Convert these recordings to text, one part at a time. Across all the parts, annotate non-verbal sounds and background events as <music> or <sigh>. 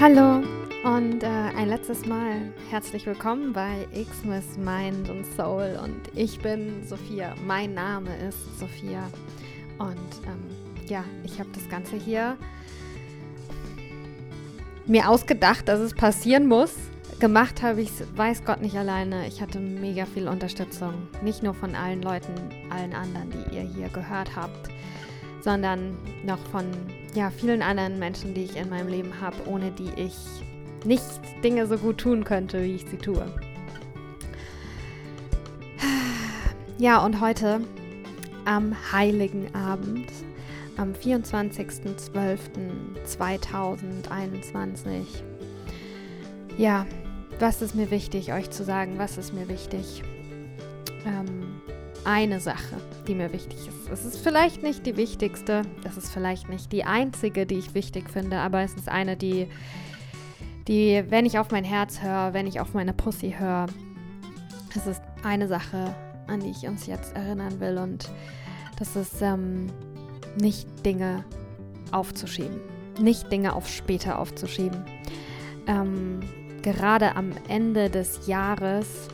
Hallo und äh, ein letztes Mal herzlich willkommen bei Xmas Mind und Soul und ich bin Sophia. Mein Name ist Sophia und ähm, ja, ich habe das Ganze hier mir ausgedacht, dass es passieren muss. Gemacht habe ich es, weiß Gott nicht alleine. Ich hatte mega viel Unterstützung. Nicht nur von allen Leuten, allen anderen, die ihr hier gehört habt, sondern noch von ja, vielen anderen Menschen, die ich in meinem Leben habe, ohne die ich nicht Dinge so gut tun könnte, wie ich sie tue. Ja, und heute am heiligen Abend, am 24.12.2021. Ja, was ist mir wichtig, euch zu sagen? Was ist mir wichtig? Ähm, eine Sache, die mir wichtig ist. Es ist vielleicht nicht die wichtigste, es ist vielleicht nicht die einzige, die ich wichtig finde, aber es ist eine, die, die, wenn ich auf mein Herz höre, wenn ich auf meine Pussy höre, es ist eine Sache, an die ich uns jetzt erinnern will und das ist ähm, nicht Dinge aufzuschieben, nicht Dinge auf später aufzuschieben. Ähm, gerade am Ende des Jahres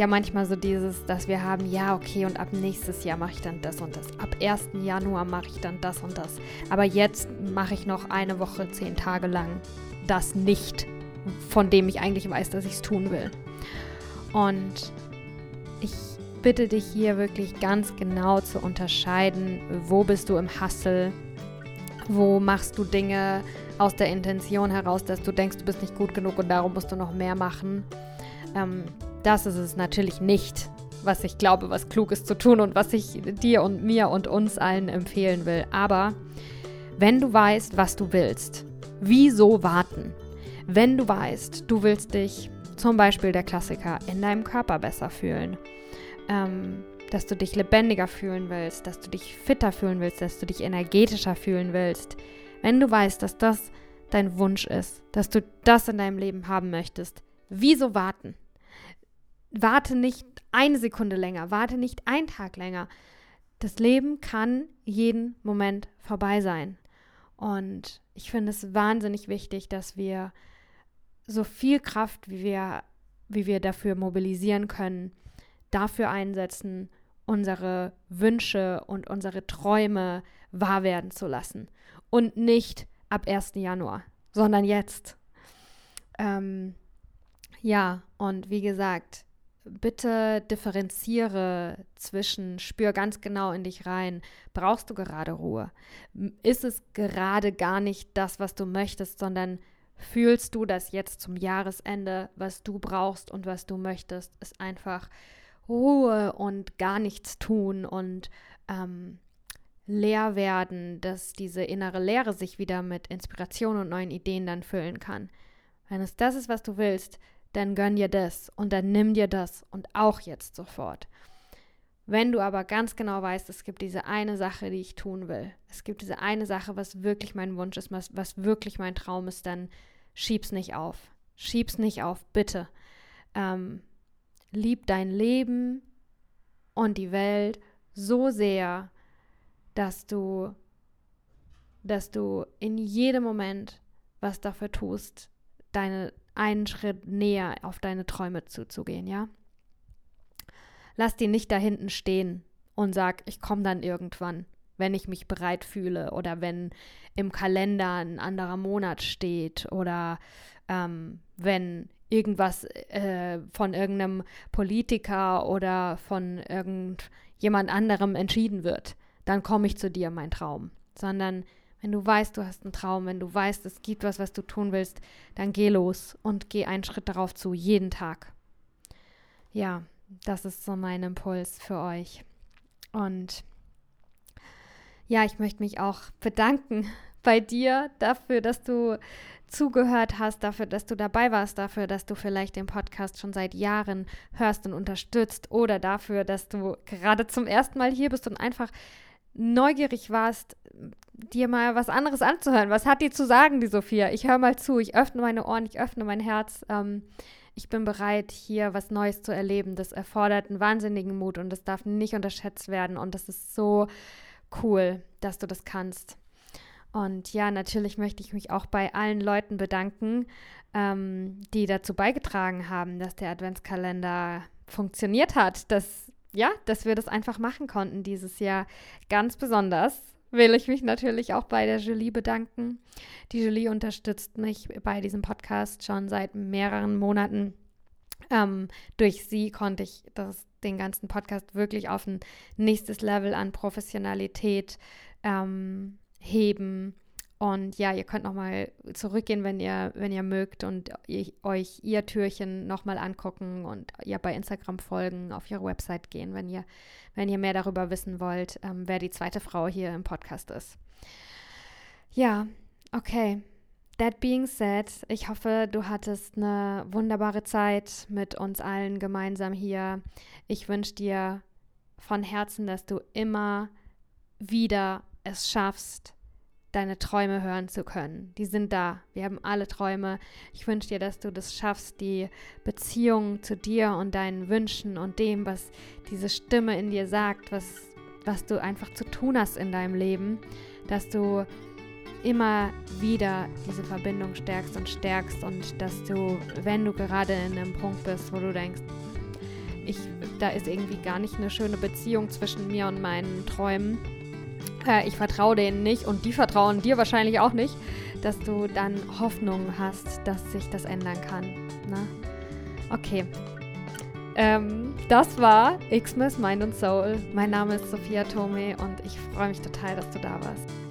ja manchmal so dieses, dass wir haben, ja, okay, und ab nächstes Jahr mache ich dann das und das. Ab 1. Januar mache ich dann das und das. Aber jetzt mache ich noch eine Woche, zehn Tage lang das nicht, von dem ich eigentlich weiß, dass ich es tun will. Und ich bitte dich hier wirklich ganz genau zu unterscheiden, wo bist du im Hassel, wo machst du Dinge aus der Intention heraus, dass du denkst, du bist nicht gut genug und darum musst du noch mehr machen. Ähm, das ist es natürlich nicht, was ich glaube, was klug ist zu tun und was ich dir und mir und uns allen empfehlen will. Aber wenn du weißt, was du willst, wieso warten? Wenn du weißt, du willst dich, zum Beispiel der Klassiker, in deinem Körper besser fühlen, ähm, dass du dich lebendiger fühlen willst, dass du dich fitter fühlen willst, dass du dich energetischer fühlen willst, wenn du weißt, dass das dein Wunsch ist, dass du das in deinem Leben haben möchtest, wieso warten? Warte nicht eine Sekunde länger, warte nicht einen Tag länger. Das Leben kann jeden Moment vorbei sein. Und ich finde es wahnsinnig wichtig, dass wir so viel Kraft, wie wir, wie wir dafür mobilisieren können, dafür einsetzen, unsere Wünsche und unsere Träume wahr werden zu lassen. Und nicht ab 1. Januar, sondern jetzt. Ähm, ja, und wie gesagt, bitte differenziere zwischen, spür ganz genau in dich rein. Brauchst du gerade Ruhe? Ist es gerade gar nicht das, was du möchtest, sondern fühlst du, dass jetzt zum Jahresende, was du brauchst und was du möchtest, ist einfach Ruhe und gar nichts tun und ähm, leer werden, dass diese innere Leere sich wieder mit Inspiration und neuen Ideen dann füllen kann. Wenn es das ist, was du willst, dann gönn dir das und dann nimm dir das und auch jetzt sofort. Wenn du aber ganz genau weißt, es gibt diese eine Sache, die ich tun will, es gibt diese eine Sache, was wirklich mein Wunsch ist, was, was wirklich mein Traum ist, dann schieb's nicht auf. Schieb's nicht auf, bitte. Ähm, lieb dein Leben und die Welt so sehr, dass du, dass du in jedem Moment was dafür tust, deine, einen Schritt näher auf deine Träume zuzugehen, ja? Lass die nicht da hinten stehen und sag, ich komme dann irgendwann, wenn ich mich bereit fühle oder wenn im Kalender ein anderer Monat steht oder ähm, wenn irgendwas äh, von irgendeinem Politiker oder von irgendjemand anderem entschieden wird, dann komme ich zu dir, mein Traum. Sondern wenn du weißt, du hast einen Traum, wenn du weißt, es gibt was, was du tun willst, dann geh los und geh einen Schritt darauf zu, jeden Tag. Ja, das ist so mein Impuls für euch. Und ja, ich möchte mich auch bedanken <laughs> bei dir dafür, dass du zugehört hast, dafür, dass du dabei warst, dafür, dass du vielleicht den Podcast schon seit Jahren hörst und unterstützt oder dafür, dass du gerade zum ersten Mal hier bist und einfach neugierig warst, dir mal was anderes anzuhören. Was hat die zu sagen, die Sophia? Ich höre mal zu, ich öffne meine Ohren, ich öffne mein Herz. Ähm, ich bin bereit, hier was Neues zu erleben. Das erfordert einen wahnsinnigen Mut und das darf nicht unterschätzt werden. Und das ist so cool, dass du das kannst. Und ja, natürlich möchte ich mich auch bei allen Leuten bedanken, ähm, die dazu beigetragen haben, dass der Adventskalender funktioniert hat, dass ja, dass wir das einfach machen konnten dieses Jahr. Ganz besonders will ich mich natürlich auch bei der Julie bedanken. Die Julie unterstützt mich bei diesem Podcast schon seit mehreren Monaten. Ähm, durch sie konnte ich das, den ganzen Podcast wirklich auf ein nächstes Level an Professionalität ähm, heben. Und ja, ihr könnt nochmal zurückgehen, wenn ihr, wenn ihr mögt und ihr, euch ihr Türchen nochmal angucken und ihr bei Instagram folgen, auf ihre Website gehen, wenn ihr, wenn ihr mehr darüber wissen wollt, ähm, wer die zweite Frau hier im Podcast ist. Ja, okay. That being said, ich hoffe, du hattest eine wunderbare Zeit mit uns allen gemeinsam hier. Ich wünsche dir von Herzen, dass du immer wieder es schaffst, deine Träume hören zu können. Die sind da. Wir haben alle Träume. Ich wünsche dir, dass du das schaffst, die Beziehung zu dir und deinen Wünschen und dem, was diese Stimme in dir sagt, was, was du einfach zu tun hast in deinem Leben, dass du immer wieder diese Verbindung stärkst und stärkst und dass du, wenn du gerade in einem Punkt bist, wo du denkst, ich, da ist irgendwie gar nicht eine schöne Beziehung zwischen mir und meinen Träumen, äh, ich vertraue denen nicht und die vertrauen dir wahrscheinlich auch nicht, dass du dann Hoffnung hast, dass sich das ändern kann. Ne? Okay. Ähm, das war Xmas Mind und Soul. Mein Name ist Sophia Tome und ich freue mich total, dass du da warst.